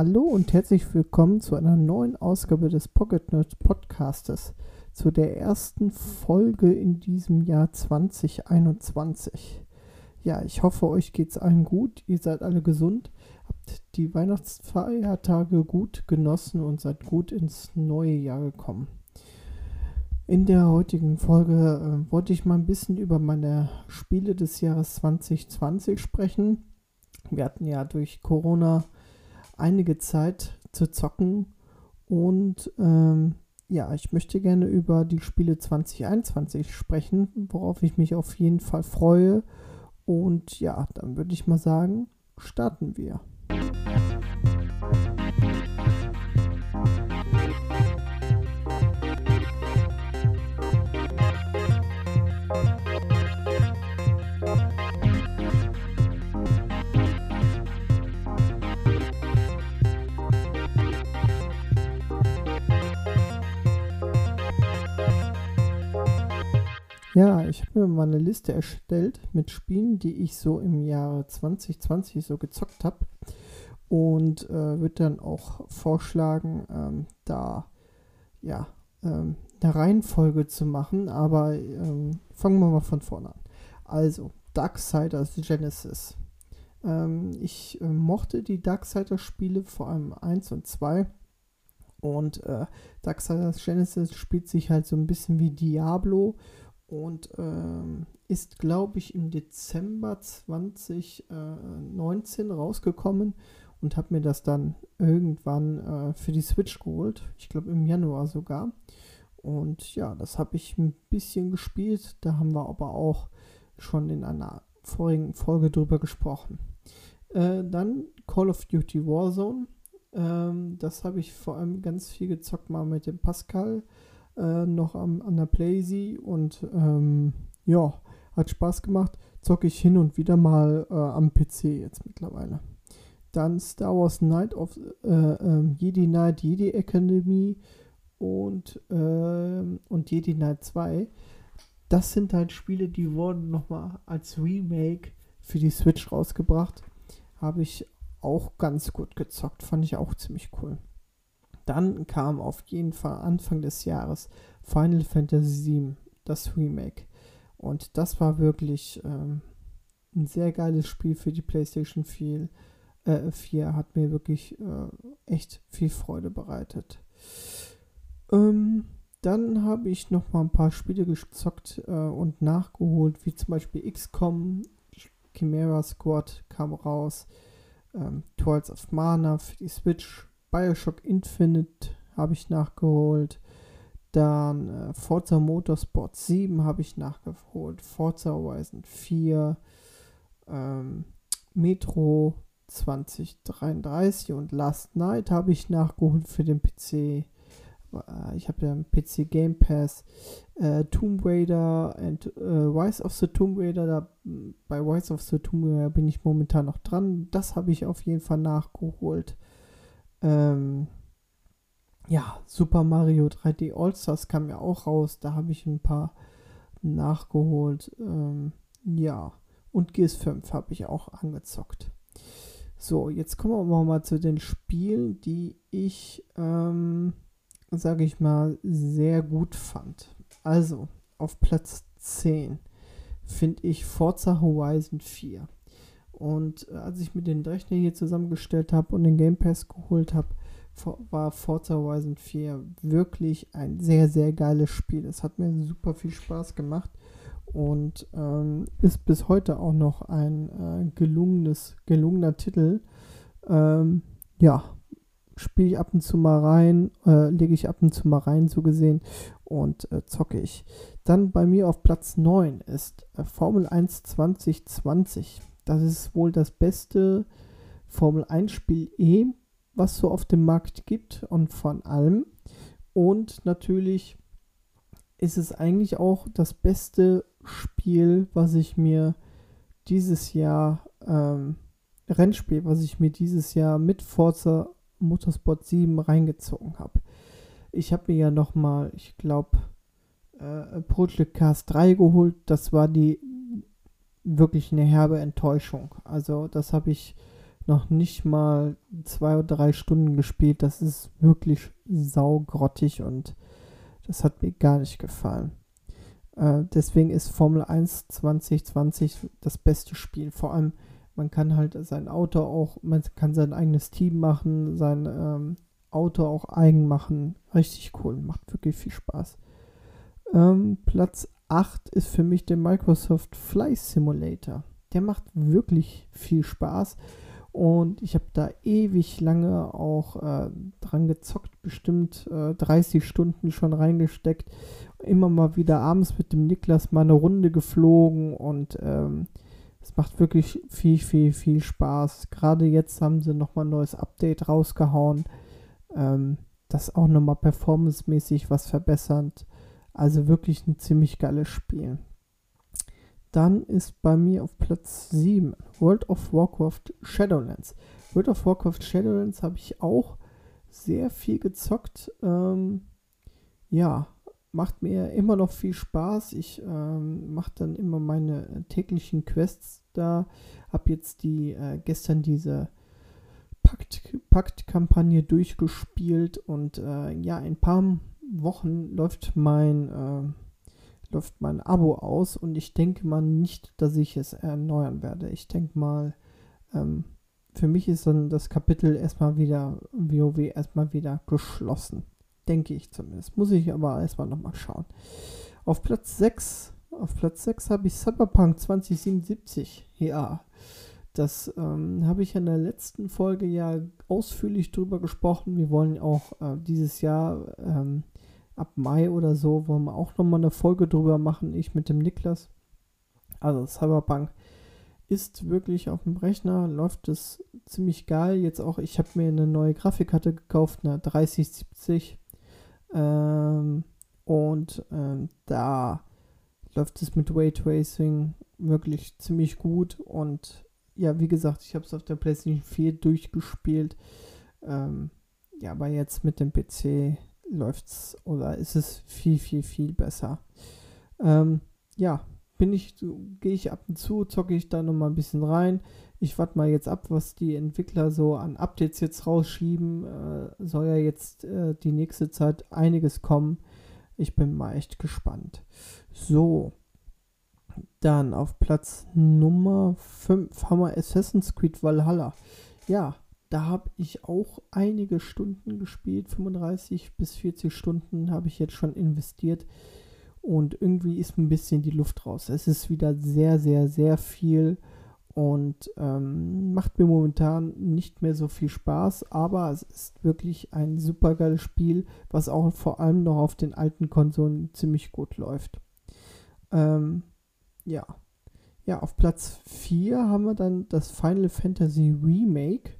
Hallo und herzlich willkommen zu einer neuen Ausgabe des Pocket Nerd Podcastes, zu der ersten Folge in diesem Jahr 2021. Ja, ich hoffe, euch geht's allen gut, ihr seid alle gesund, habt die Weihnachtsfeiertage gut genossen und seid gut ins neue Jahr gekommen. In der heutigen Folge äh, wollte ich mal ein bisschen über meine Spiele des Jahres 2020 sprechen. Wir hatten ja durch Corona einige Zeit zu zocken. Und ähm, ja, ich möchte gerne über die Spiele 2021 sprechen, worauf ich mich auf jeden Fall freue. Und ja, dann würde ich mal sagen, starten wir. Ja, ich habe mir mal eine Liste erstellt mit Spielen, die ich so im Jahre 2020 so gezockt habe. Und äh, würde dann auch vorschlagen, ähm, da ja ähm, eine Reihenfolge zu machen. Aber ähm, fangen wir mal von vorne an. Also, Darksiders Genesis. Ähm, ich äh, mochte die Darksiders-Spiele, vor allem 1 und 2. Und äh, Darksiders Genesis spielt sich halt so ein bisschen wie Diablo und ähm, ist, glaube ich, im Dezember 2019 rausgekommen und habe mir das dann irgendwann äh, für die Switch geholt. Ich glaube im Januar sogar. Und ja, das habe ich ein bisschen gespielt. Da haben wir aber auch schon in einer vorigen Folge drüber gesprochen. Äh, dann Call of Duty Warzone. Ähm, das habe ich vor allem ganz viel gezockt mal mit dem Pascal äh, noch am, an der Playsee und ähm, ja, hat Spaß gemacht. Zocke ich hin und wieder mal äh, am PC jetzt mittlerweile. Dann Star Wars Night of äh, ähm, Jedi Knight, Jedi Academy und, ähm, und Jedi Knight 2. Das sind halt Spiele, die wurden nochmal als Remake für die Switch rausgebracht. Habe ich auch ganz gut gezockt. Fand ich auch ziemlich cool. Dann kam auf jeden Fall Anfang des Jahres Final Fantasy VII, das Remake. Und das war wirklich ähm, ein sehr geiles Spiel für die PlayStation 4. Äh, 4 hat mir wirklich äh, echt viel Freude bereitet. Ähm, dann habe ich noch mal ein paar Spiele gezockt äh, und nachgeholt, wie zum Beispiel XCOM, Chimera Squad kam raus, ähm, Tales of Mana für die Switch Bioshock Infinite habe ich nachgeholt. Dann äh, Forza Motorsport 7 habe ich nachgeholt. Forza Horizon 4. Ähm, Metro 2033 und Last Night habe ich nachgeholt für den PC. Äh, ich habe ja einen PC Game Pass. Äh, Tomb Raider und äh, Rise of the Tomb Raider. Da, bei Rise of the Tomb Raider bin ich momentan noch dran. Das habe ich auf jeden Fall nachgeholt. Ähm, ja, Super Mario 3D All-Stars kam ja auch raus. Da habe ich ein paar nachgeholt. Ähm, ja, und GS5 habe ich auch angezockt. So, jetzt kommen wir mal zu den Spielen, die ich, ähm, sage ich mal, sehr gut fand. Also, auf Platz 10 finde ich Forza Horizon 4. Und äh, als ich mir den Rechner hier zusammengestellt habe und den Game Pass geholt habe, war Forza Horizon 4 wirklich ein sehr, sehr geiles Spiel. Es hat mir super viel Spaß gemacht und ähm, ist bis heute auch noch ein äh, gelungenes, gelungener Titel. Ähm, ja, spiele ich ab und zu mal rein, äh, lege ich ab und zu mal rein, so gesehen, und äh, zocke ich. Dann bei mir auf Platz 9 ist äh, Formel 1 2020. Das ist wohl das beste Formel 1 Spiel E, was so auf dem Markt gibt und von allem. Und natürlich ist es eigentlich auch das beste Spiel, was ich mir dieses Jahr, ähm, Rennspiel, was ich mir dieses Jahr mit Forza Motorsport 7 reingezogen habe. Ich habe mir ja nochmal, ich glaube, äh, Project Cars 3 geholt. Das war die wirklich eine herbe Enttäuschung. Also das habe ich noch nicht mal zwei oder drei Stunden gespielt. Das ist wirklich saugrottig und das hat mir gar nicht gefallen. Äh, deswegen ist Formel 1 2020 das beste Spiel. Vor allem, man kann halt sein Auto auch, man kann sein eigenes Team machen, sein ähm, Auto auch eigen machen. Richtig cool, macht wirklich viel Spaß. Ähm, Platz 8 ist für mich der Microsoft Fly Simulator. Der macht wirklich viel Spaß. Und ich habe da ewig lange auch äh, dran gezockt, bestimmt äh, 30 Stunden schon reingesteckt. Immer mal wieder abends mit dem Niklas mal eine Runde geflogen und ähm, es macht wirklich viel, viel, viel Spaß. Gerade jetzt haben sie nochmal ein neues Update rausgehauen, ähm, das auch nochmal performancemäßig was verbessert. Also wirklich ein ziemlich geiles Spiel. Dann ist bei mir auf Platz 7 World of Warcraft Shadowlands. World of Warcraft Shadowlands habe ich auch sehr viel gezockt. Ähm, ja, macht mir immer noch viel Spaß. Ich ähm, mache dann immer meine täglichen Quests da. Habe jetzt die äh, gestern diese Pakt-Kampagne durchgespielt und äh, ja, in ein paar Wochen läuft mein äh, läuft mein Abo aus und ich denke mal nicht, dass ich es erneuern werde. Ich denke mal, ähm, für mich ist dann das Kapitel erstmal wieder, WoW erstmal wieder geschlossen. Denke ich zumindest. Muss ich aber erstmal nochmal schauen. Auf Platz 6, auf Platz 6 habe ich Cyberpunk 2077. Ja, das ähm, habe ich in der letzten Folge ja ausführlich drüber gesprochen. Wir wollen auch äh, dieses Jahr ähm, ab Mai oder so wollen wir auch nochmal eine Folge drüber machen, ich mit dem Niklas. Also Cyberpunk ist wirklich auf dem Rechner, läuft es ziemlich geil. Jetzt auch, ich habe mir eine neue Grafikkarte gekauft, eine 3070. Ähm, und ähm, da läuft es mit Raytracing wirklich ziemlich gut. Und ja, wie gesagt, ich habe es auf der PlayStation 4 durchgespielt. Ähm, ja, aber jetzt mit dem PC läuft's oder ist es viel, viel, viel besser. Ähm, ja, bin ich, gehe ich ab und zu, zocke ich da nochmal ein bisschen rein. Ich warte mal jetzt ab, was die Entwickler so an Updates jetzt rausschieben. Äh, soll ja jetzt äh, die nächste Zeit einiges kommen. Ich bin mal echt gespannt. So, dann auf Platz Nummer 5 haben wir Assassin's Creed Valhalla. Ja, da habe ich auch einige Stunden gespielt, 35 bis 40 Stunden habe ich jetzt schon investiert und irgendwie ist ein bisschen die Luft raus. Es ist wieder sehr, sehr, sehr viel und ähm, macht mir momentan nicht mehr so viel Spaß, aber es ist wirklich ein super geiles Spiel, was auch vor allem noch auf den alten Konsolen ziemlich gut läuft. Ähm, ja. Ja, auf Platz 4 haben wir dann das Final Fantasy Remake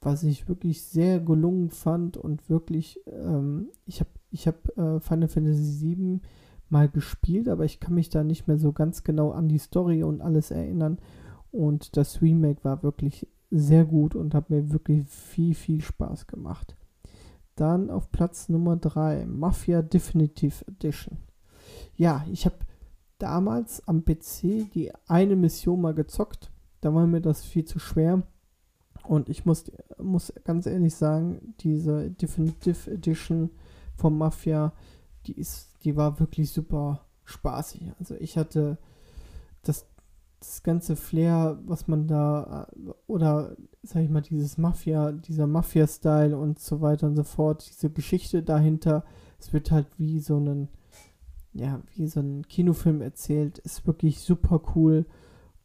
was ich wirklich sehr gelungen fand und wirklich, ähm, ich habe ich hab, äh, Final Fantasy VII mal gespielt, aber ich kann mich da nicht mehr so ganz genau an die Story und alles erinnern. Und das Remake war wirklich sehr gut und hat mir wirklich viel, viel Spaß gemacht. Dann auf Platz Nummer 3, Mafia Definitive Edition. Ja, ich habe damals am PC die eine Mission mal gezockt. Da war mir das viel zu schwer. Und ich muss, muss ganz ehrlich sagen, diese Definitive Edition vom Mafia, die ist, die war wirklich super spaßig. Also ich hatte das, das ganze Flair, was man da, oder sag ich mal, dieses Mafia, dieser Mafia-Style und so weiter und so fort, diese Geschichte dahinter, es wird halt wie so ein, ja, wie so ein Kinofilm erzählt, ist wirklich super cool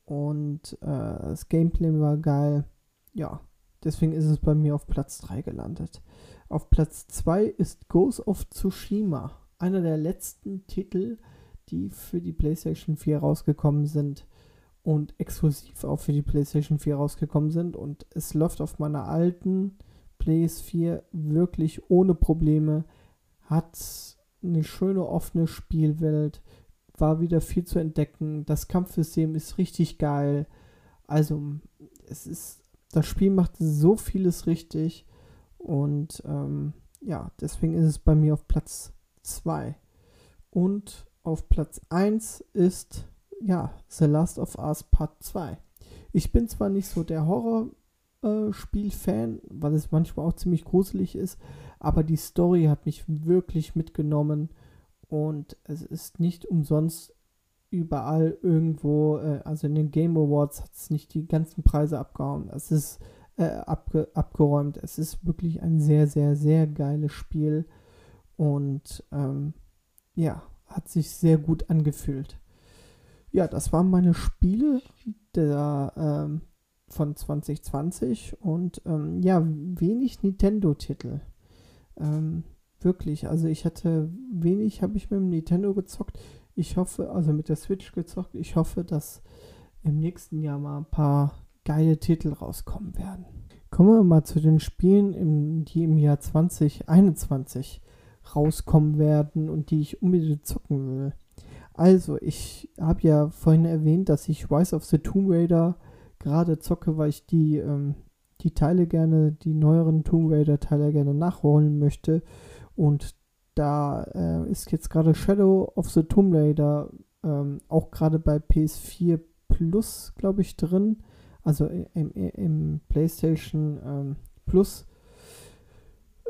und äh, das Gameplay war geil ja, deswegen ist es bei mir auf Platz 3 gelandet. Auf Platz 2 ist Ghost of Tsushima, einer der letzten Titel, die für die PlayStation 4 rausgekommen sind und exklusiv auch für die PlayStation 4 rausgekommen sind. Und es läuft auf meiner alten PS4 wirklich ohne Probleme, hat eine schöne offene Spielwelt, war wieder viel zu entdecken. Das Kampfsystem ist richtig geil. Also, es ist das Spiel macht so vieles richtig und ähm, ja, deswegen ist es bei mir auf Platz 2. Und auf Platz 1 ist ja The Last of Us Part 2. Ich bin zwar nicht so der Horror Horrorspiel-Fan, weil es manchmal auch ziemlich gruselig ist. Aber die Story hat mich wirklich mitgenommen und es ist nicht umsonst überall irgendwo, äh, also in den Game Awards hat es nicht die ganzen Preise abgehauen. Es ist äh, abge abgeräumt. Es ist wirklich ein sehr, sehr, sehr geiles Spiel und ähm, ja, hat sich sehr gut angefühlt. Ja, das waren meine Spiele der, ähm, von 2020 und ähm, ja, wenig Nintendo-Titel. Ähm, wirklich, also ich hatte wenig, habe ich mit dem Nintendo gezockt. Ich hoffe, also mit der Switch gezockt. Ich hoffe, dass im nächsten Jahr mal ein paar geile Titel rauskommen werden. Kommen wir mal zu den Spielen, im, die im Jahr 2021 rauskommen werden und die ich unbedingt zocken will. Also, ich habe ja vorhin erwähnt, dass ich Rise of the Tomb Raider gerade zocke, weil ich die, ähm, die Teile gerne, die neueren Tomb Raider Teile gerne nachholen möchte. Und da äh, ist jetzt gerade Shadow of the Tomb Raider ähm, auch gerade bei PS4 Plus, glaube ich, drin. Also im, im PlayStation ähm, Plus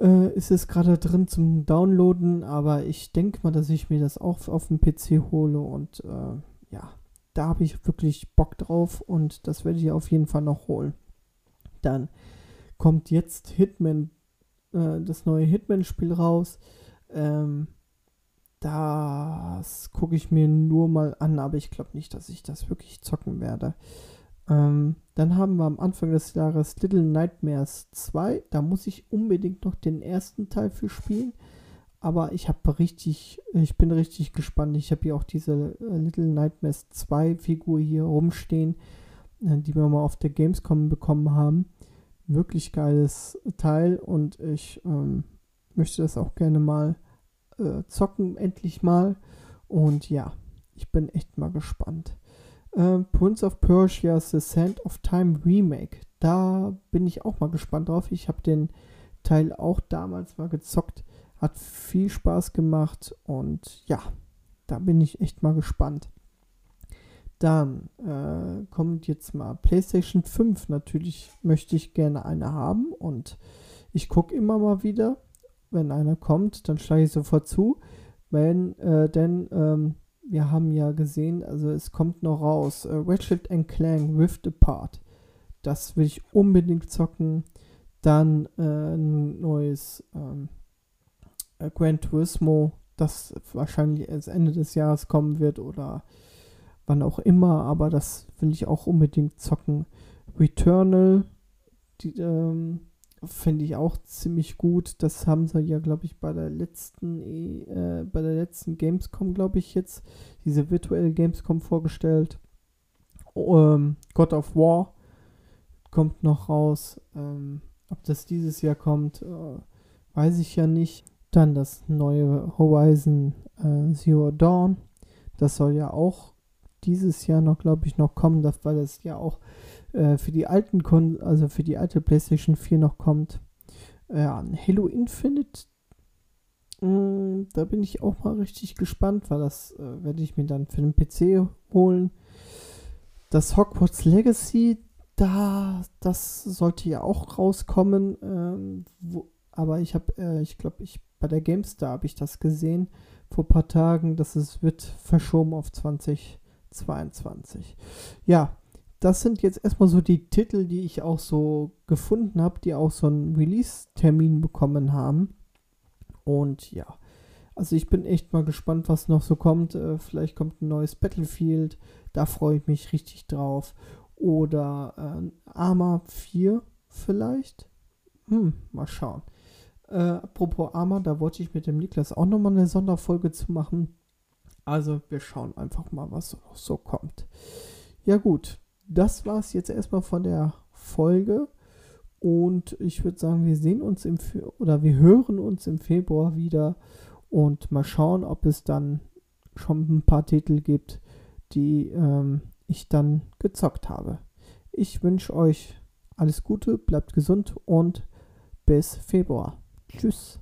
äh, ist es gerade drin zum Downloaden, aber ich denke mal, dass ich mir das auch auf dem PC hole und äh, ja, da habe ich wirklich Bock drauf und das werde ich auf jeden Fall noch holen. Dann kommt jetzt Hitman, äh, das neue Hitman-Spiel raus. Ähm, das gucke ich mir nur mal an, aber ich glaube nicht, dass ich das wirklich zocken werde. Ähm, dann haben wir am Anfang des Jahres Little Nightmares 2. Da muss ich unbedingt noch den ersten Teil für spielen. Aber ich habe richtig, ich bin richtig gespannt. Ich habe hier auch diese äh, Little Nightmares 2 Figur hier rumstehen, äh, die wir mal auf der Gamescom bekommen haben. Wirklich geiles Teil und ich ähm, möchte das auch gerne mal äh, zocken, endlich mal. Und ja, ich bin echt mal gespannt. Äh, Prince of Persia The Sand of Time Remake. Da bin ich auch mal gespannt drauf. Ich habe den Teil auch damals mal gezockt. Hat viel Spaß gemacht und ja, da bin ich echt mal gespannt. Dann äh, kommt jetzt mal PlayStation 5. Natürlich möchte ich gerne eine haben und ich gucke immer mal wieder. Wenn einer kommt, dann schlage ich sofort zu. Wenn, äh, denn ähm, wir haben ja gesehen, also es kommt noch raus, äh, Ratchet Clank Rift Apart. Das will ich unbedingt zocken. Dann äh, ein neues ähm, äh, Gran Turismo, das wahrscheinlich erst Ende des Jahres kommen wird oder wann auch immer, aber das will ich auch unbedingt zocken. Returnal, die, ähm, finde ich auch ziemlich gut. Das haben sie ja, glaube ich, bei der letzten, äh, bei der letzten Gamescom, glaube ich, jetzt, diese virtuelle Gamescom vorgestellt. Ähm, God of War kommt noch raus. Ähm, ob das dieses Jahr kommt, äh, weiß ich ja nicht. Dann das neue Horizon äh, Zero Dawn. Das soll ja auch dieses Jahr noch, glaube ich, noch kommen, das, weil das ja auch äh, für die alten Kon also für die alte PlayStation 4 noch kommt. Ja, Halo Infinite, mh, mm, da bin ich auch mal richtig gespannt, weil das äh, werde ich mir dann für den PC holen. Das Hogwarts Legacy, da, das sollte ja auch rauskommen, ähm, wo, aber ich habe, äh, ich glaube, ich bei der GameStar habe ich das gesehen vor ein paar Tagen, dass es wird verschoben auf 2022. Ja, das sind jetzt erstmal so die Titel, die ich auch so gefunden habe, die auch so einen Release-Termin bekommen haben. Und ja, also ich bin echt mal gespannt, was noch so kommt. Äh, vielleicht kommt ein neues Battlefield, da freue ich mich richtig drauf. Oder äh, Arma 4 vielleicht. Hm, mal schauen. Äh, apropos Arma, da wollte ich mit dem Niklas auch nochmal eine Sonderfolge zu machen. Also wir schauen einfach mal, was so kommt. Ja gut, das war es jetzt erstmal von der Folge. Und ich würde sagen, wir sehen uns im Fe oder wir hören uns im Februar wieder und mal schauen, ob es dann schon ein paar Titel gibt, die ähm, ich dann gezockt habe. Ich wünsche euch alles Gute, bleibt gesund und bis Februar. Tschüss.